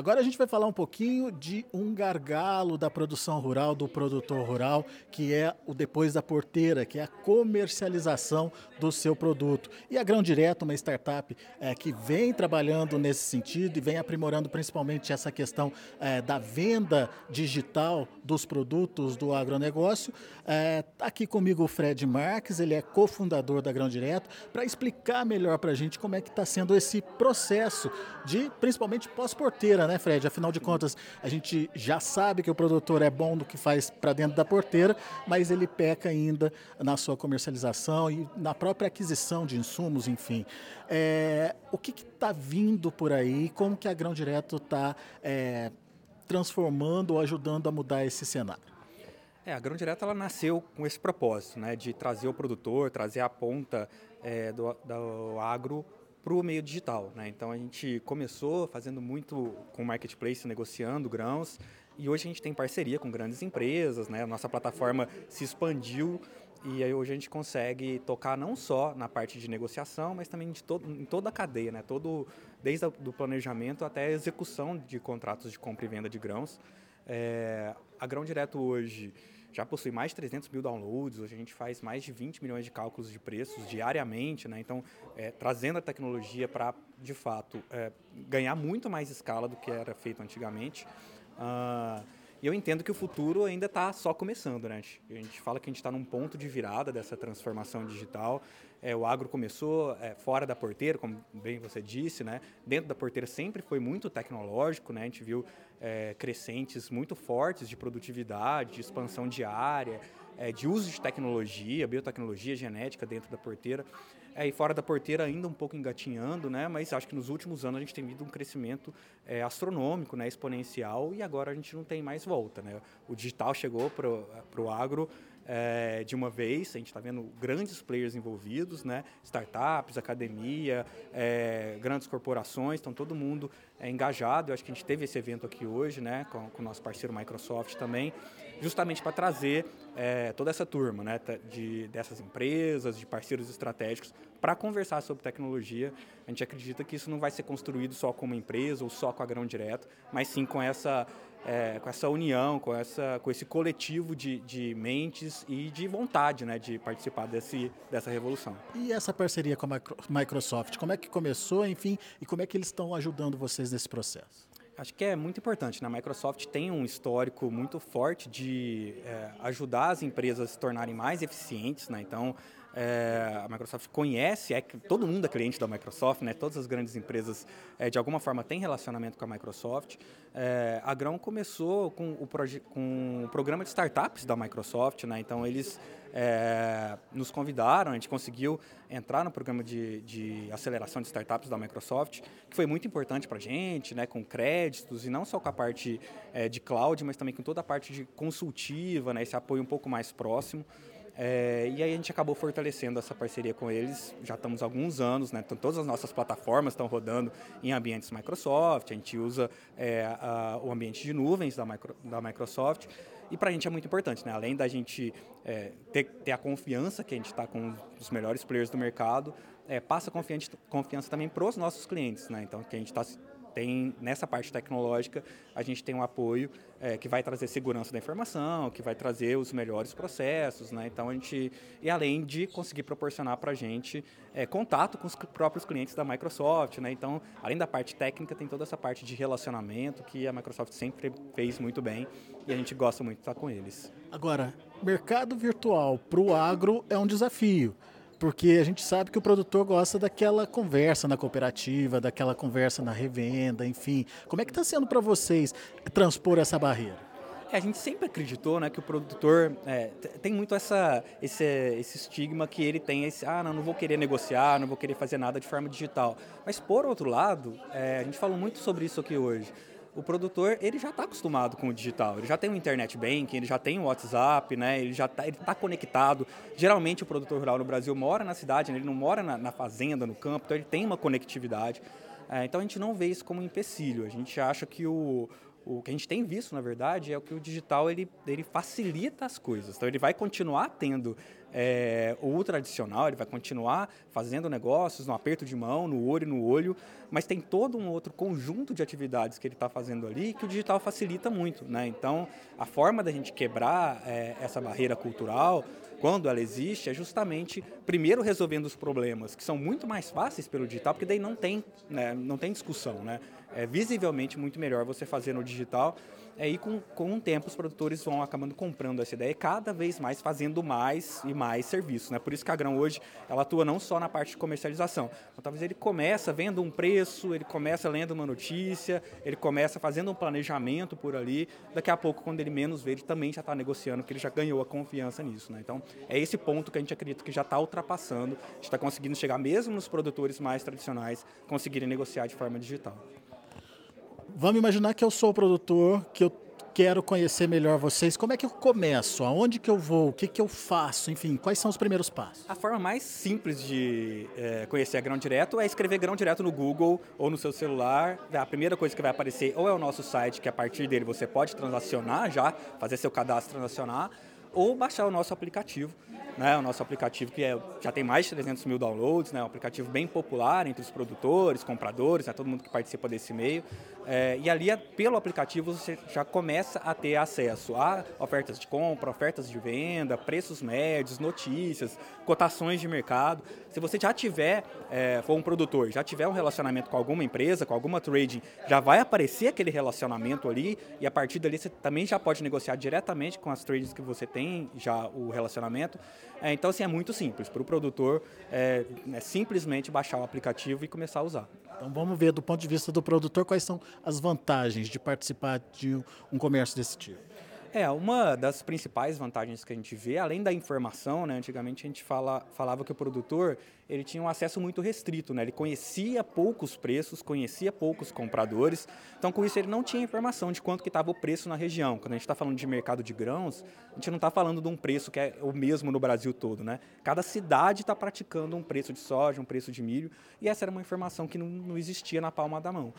agora a gente vai falar um pouquinho de um gargalo da produção rural, do produtor rural, que é o depois da porteira, que é a comercialização do seu produto. E a Grão Direto, uma startup é, que vem trabalhando nesse sentido e vem aprimorando principalmente essa questão é, da venda digital dos produtos do agronegócio. Está é, aqui comigo o Fred Marques, ele é cofundador da Grão Direto, para explicar melhor para a gente como é que está sendo esse processo de, principalmente pós-porteira, né, Fred? Afinal de contas, a gente já sabe que o produtor é bom do que faz para dentro da porteira, mas ele peca ainda na sua comercialização e na própria aquisição de insumos, enfim. É, o que está vindo por aí? Como que a Grão Direto está é, transformando ou ajudando a mudar esse cenário? É, a Grão Direto ela nasceu com esse propósito, né, de trazer o produtor, trazer a ponta é, do, do agro para o meio digital. Né? Então a gente começou fazendo muito com marketplace, negociando grãos, e hoje a gente tem parceria com grandes empresas, né? a nossa plataforma se expandiu e aí hoje a gente consegue tocar não só na parte de negociação, mas também de todo, em toda a cadeia, né? Todo, desde o planejamento até a execução de contratos de compra e venda de grãos. É, a Grão Direto hoje já possui mais de 300 mil downloads, hoje a gente faz mais de 20 milhões de cálculos de preços diariamente, né? então é, trazendo a tecnologia para, de fato, é, ganhar muito mais escala do que era feito antigamente. Uh, e eu entendo que o futuro ainda está só começando, né? A gente fala que a gente está num ponto de virada dessa transformação digital. É, o agro começou é, fora da porteira, como bem você disse, né? Dentro da porteira sempre foi muito tecnológico, né? A gente viu é, crescentes muito fortes de produtividade, de expansão diária, é, de uso de tecnologia, biotecnologia, genética dentro da porteira. É, e fora da porteira ainda um pouco engatinhando, né? Mas acho que nos últimos anos a gente tem visto um crescimento é, astronômico, né? Exponencial e agora a gente não tem mais volta, né? O digital chegou para o agro é, de uma vez. A gente está vendo grandes players envolvidos, né? startups, academia, é, grandes corporações, estão todo mundo é, engajado. Eu acho que a gente teve esse evento aqui hoje, né? com o nosso parceiro Microsoft também, justamente para trazer é, toda essa turma né? de, dessas empresas, de parceiros estratégicos, para conversar sobre tecnologia. A gente acredita que isso não vai ser construído só com uma empresa ou só com a grão direto, mas sim com essa é, com essa união, com, essa, com esse coletivo de, de mentes e de vontade né, de participar desse, dessa revolução. E essa parceria com a Microsoft, como é que começou, enfim, e como é que eles estão ajudando vocês nesse processo? Acho que é muito importante. Né? A Microsoft tem um histórico muito forte de é, ajudar as empresas a se tornarem mais eficientes. Né? Então, é, a Microsoft conhece, é todo mundo é cliente da Microsoft, né? Todas as grandes empresas é, de alguma forma têm relacionamento com a Microsoft. É, a Grão começou com o, com o programa de startups da Microsoft, né? Então eles é, nos convidaram, a gente conseguiu entrar no programa de, de, aceleração de startups da Microsoft, que foi muito importante para a gente, né, com créditos, e não só com a parte é, de cloud, mas também com toda a parte de consultiva, né, esse apoio um pouco mais próximo. É, e aí a gente acabou fortalecendo essa parceria com eles, já estamos há alguns anos, né? Então, todas as nossas plataformas estão rodando em ambientes Microsoft, a gente usa é, a, o ambiente de nuvens da, micro, da Microsoft, e para a gente é muito importante, né? além da gente é, ter, ter, a confiança que a gente está com os melhores players do mercado, é, passa confiança, confiança também para os nossos clientes, né? então que a gente está tem nessa parte tecnológica a gente tem um apoio é, que vai trazer segurança da informação, que vai trazer os melhores processos, né? Então a gente e além de conseguir proporcionar para a gente é, contato com os próprios clientes da Microsoft, né? Então além da parte técnica tem toda essa parte de relacionamento que a Microsoft sempre fez muito bem e a gente gosta muito de estar com eles. Agora mercado virtual para o agro é um desafio porque a gente sabe que o produtor gosta daquela conversa na cooperativa, daquela conversa na revenda, enfim. Como é que está sendo para vocês transpor essa barreira? É, a gente sempre acreditou né, que o produtor é, tem muito essa, esse, esse estigma que ele tem, esse, ah, não, não vou querer negociar, não vou querer fazer nada de forma digital. Mas, por outro lado, é, a gente falou muito sobre isso aqui hoje o produtor ele já está acostumado com o digital, ele já tem o internet banking, ele já tem o WhatsApp, né? ele já está tá conectado. Geralmente o produtor rural no Brasil mora na cidade, né? ele não mora na, na, fazenda, no campo, então ele tem uma conectividade. É, então a gente não vê isso como um empecilho, a gente acha que o, o que a gente tem visto, na verdade, é que o digital ele, ele facilita as coisas. Então, ele vai continuar tendo é, o tradicional, ele vai continuar fazendo negócios no aperto de mão, no olho no olho, mas tem todo um outro conjunto de atividades que ele está fazendo ali que o digital facilita muito. Né? Então, a forma da gente quebrar é, essa barreira cultural quando ela existe, é justamente, primeiro, resolvendo os problemas, que são muito mais fáceis pelo digital, porque daí não tem, né, não tem discussão. Né? É visivelmente muito melhor você fazer no digital é, e com, com o tempo os produtores vão acabando comprando essa ideia e cada vez mais fazendo mais e mais serviços. Né? Por isso que a Grão hoje ela atua não só na parte de comercialização. Então, talvez ele começa vendo um preço, ele começa lendo uma notícia, ele começa fazendo um planejamento por ali. Daqui a pouco, quando ele menos vê, ele também já está negociando, porque ele já ganhou a confiança nisso. Né? Então, é esse ponto que a gente acredita que já está ultrapassando, a gente está conseguindo chegar mesmo nos produtores mais tradicionais, conseguirem negociar de forma digital. Vamos imaginar que eu sou o produtor, que eu quero conhecer melhor vocês. Como é que eu começo? Aonde que eu vou? O que, que eu faço? Enfim, quais são os primeiros passos? A forma mais simples de é, conhecer a Grão Direto é escrever Grão Direto no Google ou no seu celular. A primeira coisa que vai aparecer ou é o nosso site, que a partir dele você pode transacionar já, fazer seu cadastro transacionar, ou baixar o nosso aplicativo né, o nosso aplicativo que é, já tem mais de 300 mil downloads, né, um aplicativo bem popular entre os produtores, compradores, né, todo mundo que participa desse meio. É, e ali, pelo aplicativo, você já começa a ter acesso a ofertas de compra, ofertas de venda, preços médios, notícias, cotações de mercado. Se você já tiver, é, for um produtor, já tiver um relacionamento com alguma empresa, com alguma trading, já vai aparecer aquele relacionamento ali e a partir dali você também já pode negociar diretamente com as trades que você tem já o relacionamento. É, então, assim, é muito simples. Para o produtor, é, é simplesmente baixar o aplicativo e começar a usar. Então, vamos ver do ponto de vista do produtor quais são as vantagens de participar de um comércio desse tipo. É, uma das principais vantagens que a gente vê, além da informação, né, antigamente a gente fala, falava que o produtor ele tinha um acesso muito restrito, né, ele conhecia poucos preços, conhecia poucos compradores, então com isso ele não tinha informação de quanto que estava o preço na região. Quando a gente está falando de mercado de grãos, a gente não está falando de um preço que é o mesmo no Brasil todo. Né? Cada cidade está praticando um preço de soja, um preço de milho, e essa era uma informação que não, não existia na palma da mão.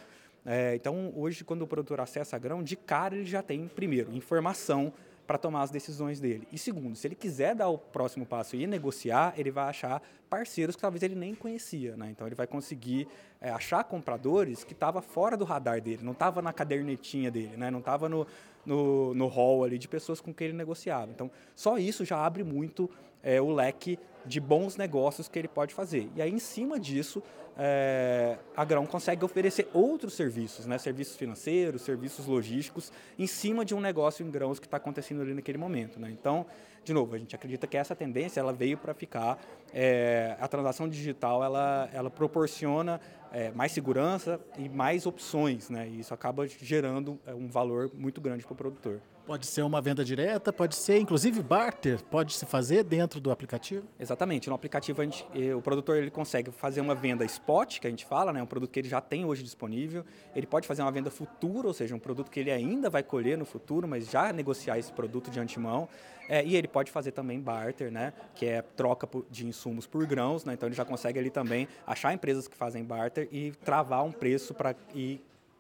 É, então, hoje, quando o produtor acessa grão, de cara ele já tem, primeiro, informação para tomar as decisões dele. E segundo, se ele quiser dar o próximo passo e negociar, ele vai achar parceiros que talvez ele nem conhecia. Né? Então, ele vai conseguir é, achar compradores que estavam fora do radar dele, não estava na cadernetinha dele, né? não estava no, no, no hall ali de pessoas com quem ele negociava. Então, só isso já abre muito é, o leque de bons negócios que ele pode fazer. E aí, em cima disso, é, a Grão consegue oferecer outros serviços, né? serviços financeiros, serviços logísticos, em cima de um negócio em grãos que está acontecendo ali naquele momento. Né? Então, de novo, a gente acredita que essa tendência ela veio para ficar. É, a transação digital ela, ela proporciona é, mais segurança e mais opções, né? e isso acaba gerando um valor muito grande para o produtor. Pode ser uma venda direta, pode ser inclusive barter, pode se fazer dentro do aplicativo? Exatamente. No aplicativo gente, eh, o produtor ele consegue fazer uma venda spot, que a gente fala, né, um produto que ele já tem hoje disponível. Ele pode fazer uma venda futura, ou seja, um produto que ele ainda vai colher no futuro, mas já negociar esse produto de antemão. É, e ele pode fazer também barter, né, que é troca de insumos por grãos. Né, então ele já consegue ali também achar empresas que fazem barter e travar um preço para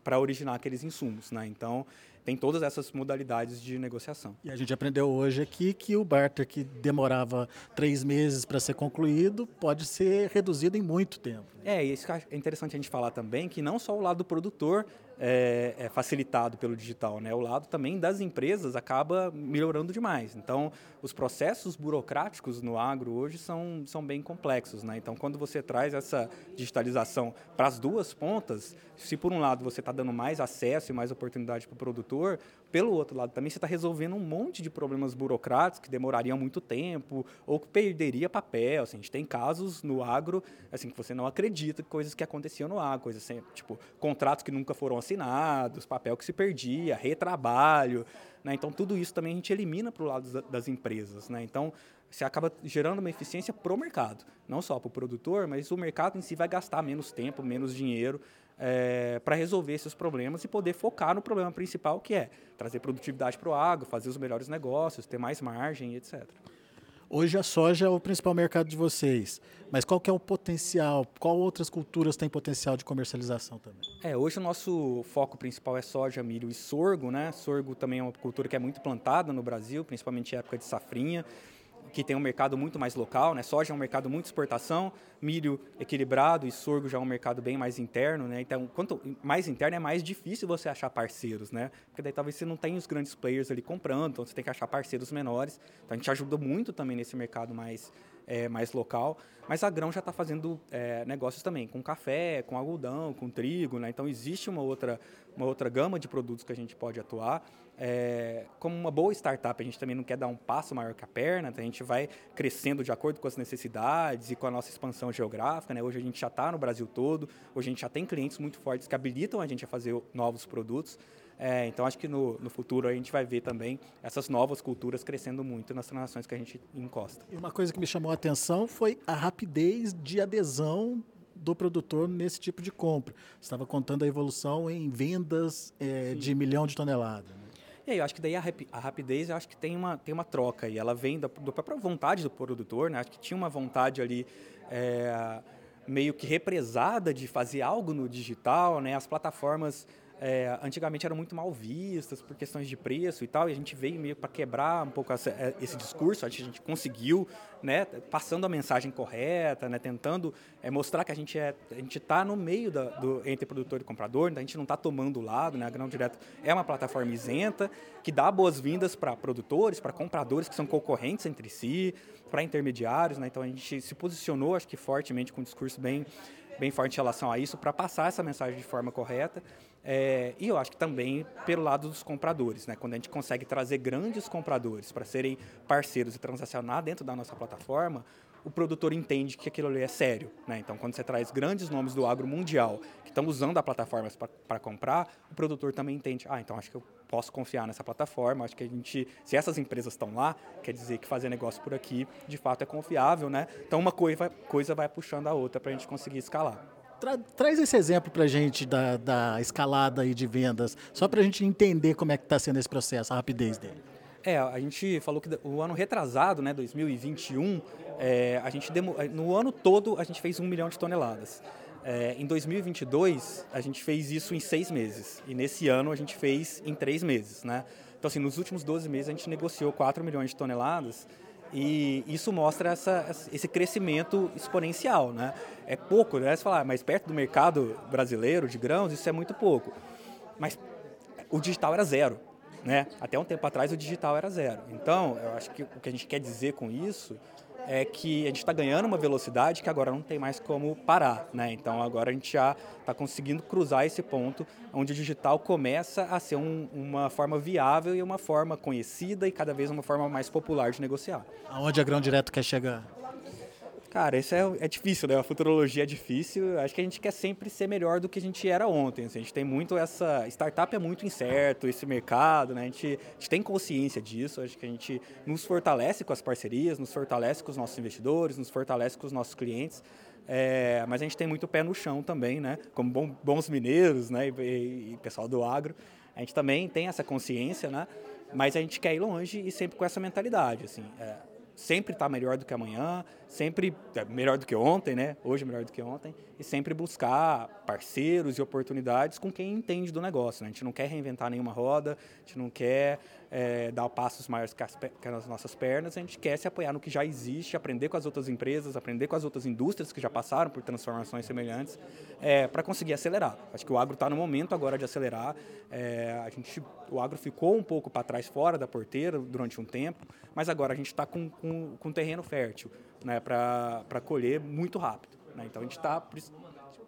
para originar aqueles insumos, né? Então, tem todas essas modalidades de negociação. E a gente aprendeu hoje aqui que o barter que demorava três meses para ser concluído pode ser reduzido em muito tempo. É, e isso é interessante a gente falar também que não só o lado do produtor é, é, facilitado pelo digital, né? O lado também das empresas acaba melhorando demais. Então, os processos burocráticos no agro hoje são, são bem complexos, né? Então, quando você traz essa digitalização para as duas pontas, se por um lado você está dando mais acesso e mais oportunidade para o produtor, pelo outro lado também você está resolvendo um monte de problemas burocráticos que demorariam muito tempo ou que perderia papel. Assim, a gente tem casos no agro assim que você não acredita coisas que aconteciam no agro, coisas assim, tipo contratos que nunca foram assinados, papel que se perdia, retrabalho. Né? Então, tudo isso também a gente elimina para o lado das empresas. Né? Então, você acaba gerando uma eficiência para o mercado, não só para o produtor, mas o mercado em si vai gastar menos tempo, menos dinheiro é, para resolver esses problemas e poder focar no problema principal, que é trazer produtividade para o agro, fazer os melhores negócios, ter mais margem, etc. Hoje a soja é o principal mercado de vocês, mas qual que é o potencial? Qual outras culturas têm potencial de comercialização também? É, hoje o nosso foco principal é soja, milho e sorgo, né? Sorgo também é uma cultura que é muito plantada no Brasil, principalmente em época de safrinha que tem um mercado muito mais local, né? Soja é um mercado muito exportação, milho equilibrado e sorgo já é um mercado bem mais interno, né? Então, quanto mais interno é mais difícil você achar parceiros, né? Porque daí talvez você não tenha os grandes players ali comprando, então você tem que achar parceiros menores. Então a gente ajuda muito também nesse mercado mais é, mais local. Mas a Grão já está fazendo é, negócios também com café, com algodão, com trigo, né? Então existe uma outra, uma outra gama de produtos que a gente pode atuar. É, como uma boa startup, a gente também não quer dar um passo maior que a perna, a gente vai crescendo de acordo com as necessidades e com a nossa expansão geográfica. Né? Hoje a gente já está no Brasil todo, hoje a gente já tem clientes muito fortes que habilitam a gente a fazer novos produtos. É, então, acho que no, no, futuro a gente vai ver também essas novas culturas crescendo muito nas transações que a gente encosta. E uma coisa que me chamou a atenção foi a rapidez de adesão do produtor nesse tipo de compra. Você estava contando a evolução em vendas é, de milhão de toneladas. Né? E aí, eu acho que daí a, a, rapidez, eu acho que tem uma, tem uma troca e ela vem da, da própria vontade do produtor, né? Acho que tinha uma vontade ali é, meio que represada de fazer algo no digital, né? As plataformas é, antigamente eram muito mal vistas por questões de preço e tal, e a gente veio meio para quebrar um pouco essa, é, esse discurso, a gente conseguiu, né, passando a mensagem correta, né, tentando é, mostrar que a gente é, está no meio da, do entre produtor e comprador, então a gente não está tomando lado, né, a Grão Direto é uma plataforma isenta que dá boas-vindas para produtores, para compradores que são concorrentes entre si, para intermediários, né, então a gente se posicionou, acho que fortemente com um discurso bem bem forte em relação a isso para passar essa mensagem de forma correta é, e eu acho que também pelo lado dos compradores, né? quando a gente consegue trazer grandes compradores para serem parceiros e transacionar dentro da nossa plataforma, o produtor entende que aquilo ali é sério. Né? Então, quando você traz grandes nomes do agro mundial que estão usando a plataforma para comprar, o produtor também entende, ah, então acho que eu posso confiar nessa plataforma, acho que a gente, se essas empresas estão lá, quer dizer que fazer negócio por aqui, de fato, é confiável, né? Então, uma coisa, coisa vai puxando a outra para a gente conseguir escalar. Tra traz esse exemplo para a gente da, da escalada aí de vendas, só para a gente entender como é que está sendo esse processo, a rapidez dele. É, a gente falou que o ano retrasado, né, 2021, é, a gente demo, no ano todo a gente fez um milhão de toneladas. É, em 2022 a gente fez isso em seis meses e nesse ano a gente fez em três meses, né? Então assim, nos últimos 12 meses a gente negociou 4 milhões de toneladas e isso mostra essa, esse crescimento exponencial, né? É pouco, né? Você fala, ah, mas perto do mercado brasileiro de grãos, isso é muito pouco. Mas o digital era zero, né? Até um tempo atrás o digital era zero. Então, eu acho que o que a gente quer dizer com isso é que a gente está ganhando uma velocidade que agora não tem mais como parar, né? Então agora a gente já está conseguindo cruzar esse ponto onde o digital começa a ser um, uma forma viável e uma forma conhecida e cada vez uma forma mais popular de negociar. Aonde a Grão Direto quer chegar? Cara, isso é, é difícil, né? A futurologia é difícil. Acho que a gente quer sempre ser melhor do que a gente era ontem. Assim, a gente tem muito essa. Startup é muito incerto, esse mercado, né? A gente, a gente tem consciência disso. Acho que a gente nos fortalece com as parcerias, nos fortalece com os nossos investidores, nos fortalece com os nossos clientes. É, mas a gente tem muito pé no chão também, né? Como bom, bons mineiros, né? E, e, pessoal do agro. A gente também tem essa consciência, né? Mas a gente quer ir longe e sempre com essa mentalidade, assim. É, sempre estar tá melhor do que amanhã, sempre é, melhor do que ontem, né? Hoje melhor do que ontem, e sempre buscar parceiros e oportunidades com quem entende do negócio. Né? A gente não quer reinventar nenhuma roda, a gente não quer é, dar passos maiores que as, que as, nossas pernas, a gente quer se apoiar no que já existe, aprender com as outras empresas, aprender com as outras indústrias que já passaram por transformações semelhantes, é, para conseguir acelerar. Acho que o agro está no momento agora de acelerar. É, a gente, o agro ficou um pouco para trás, fora da porteira durante um tempo, mas agora a gente está com, com, com terreno fértil né, para colher muito rápido. Né? Então a gente está, por, isso,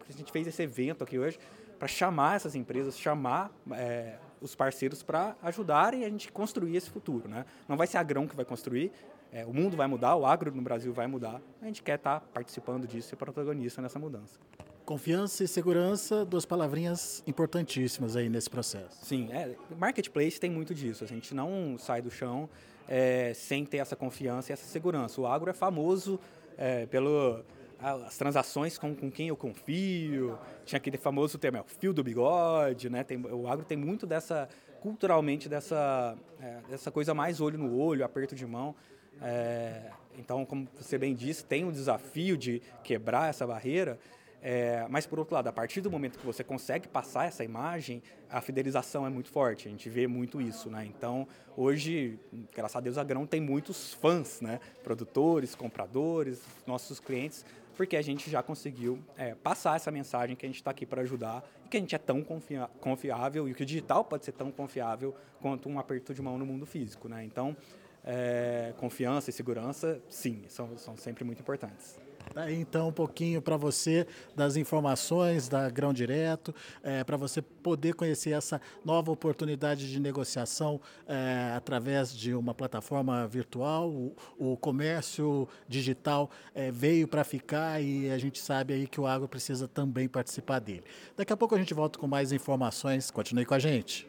a gente fez esse evento aqui hoje para chamar essas empresas, chamar é, os parceiros para ajudarem a gente construir esse futuro. Né? Não vai ser a grão que vai construir, é, o mundo vai mudar, o agro no Brasil vai mudar. A gente quer estar tá participando disso e protagonista nessa mudança. Confiança e segurança, duas palavrinhas importantíssimas aí nesse processo. Sim, é, marketplace tem muito disso. A gente não sai do chão é, sem ter essa confiança e essa segurança. O agro é famoso é, pelo as transações com, com quem eu confio, tinha aquele famoso termo, é o fio do bigode, né? Tem, o agro tem muito dessa, culturalmente, dessa, é, dessa coisa mais olho no olho, aperto de mão. É, então, como você bem disse, tem o desafio de quebrar essa barreira, é, mas, por outro lado, a partir do momento que você consegue passar essa imagem, a fidelização é muito forte. A gente vê muito isso, né? Então, hoje, graças a Deus, a Grão tem muitos fãs, né? Produtores, compradores, nossos clientes, porque a gente já conseguiu é, passar essa mensagem que a gente está aqui para ajudar e que a gente é tão confia confiável e que o digital pode ser tão confiável quanto um aperto de mão no mundo físico, né? Então, é, confiança e segurança, sim, são, são sempre muito importantes. Daí, então, um pouquinho para você das informações da Grão Direto, é, para você poder conhecer essa nova oportunidade de negociação é, através de uma plataforma virtual. O, o comércio digital é, veio para ficar e a gente sabe aí que o agro precisa também participar dele. Daqui a pouco a gente volta com mais informações. Continue com a gente.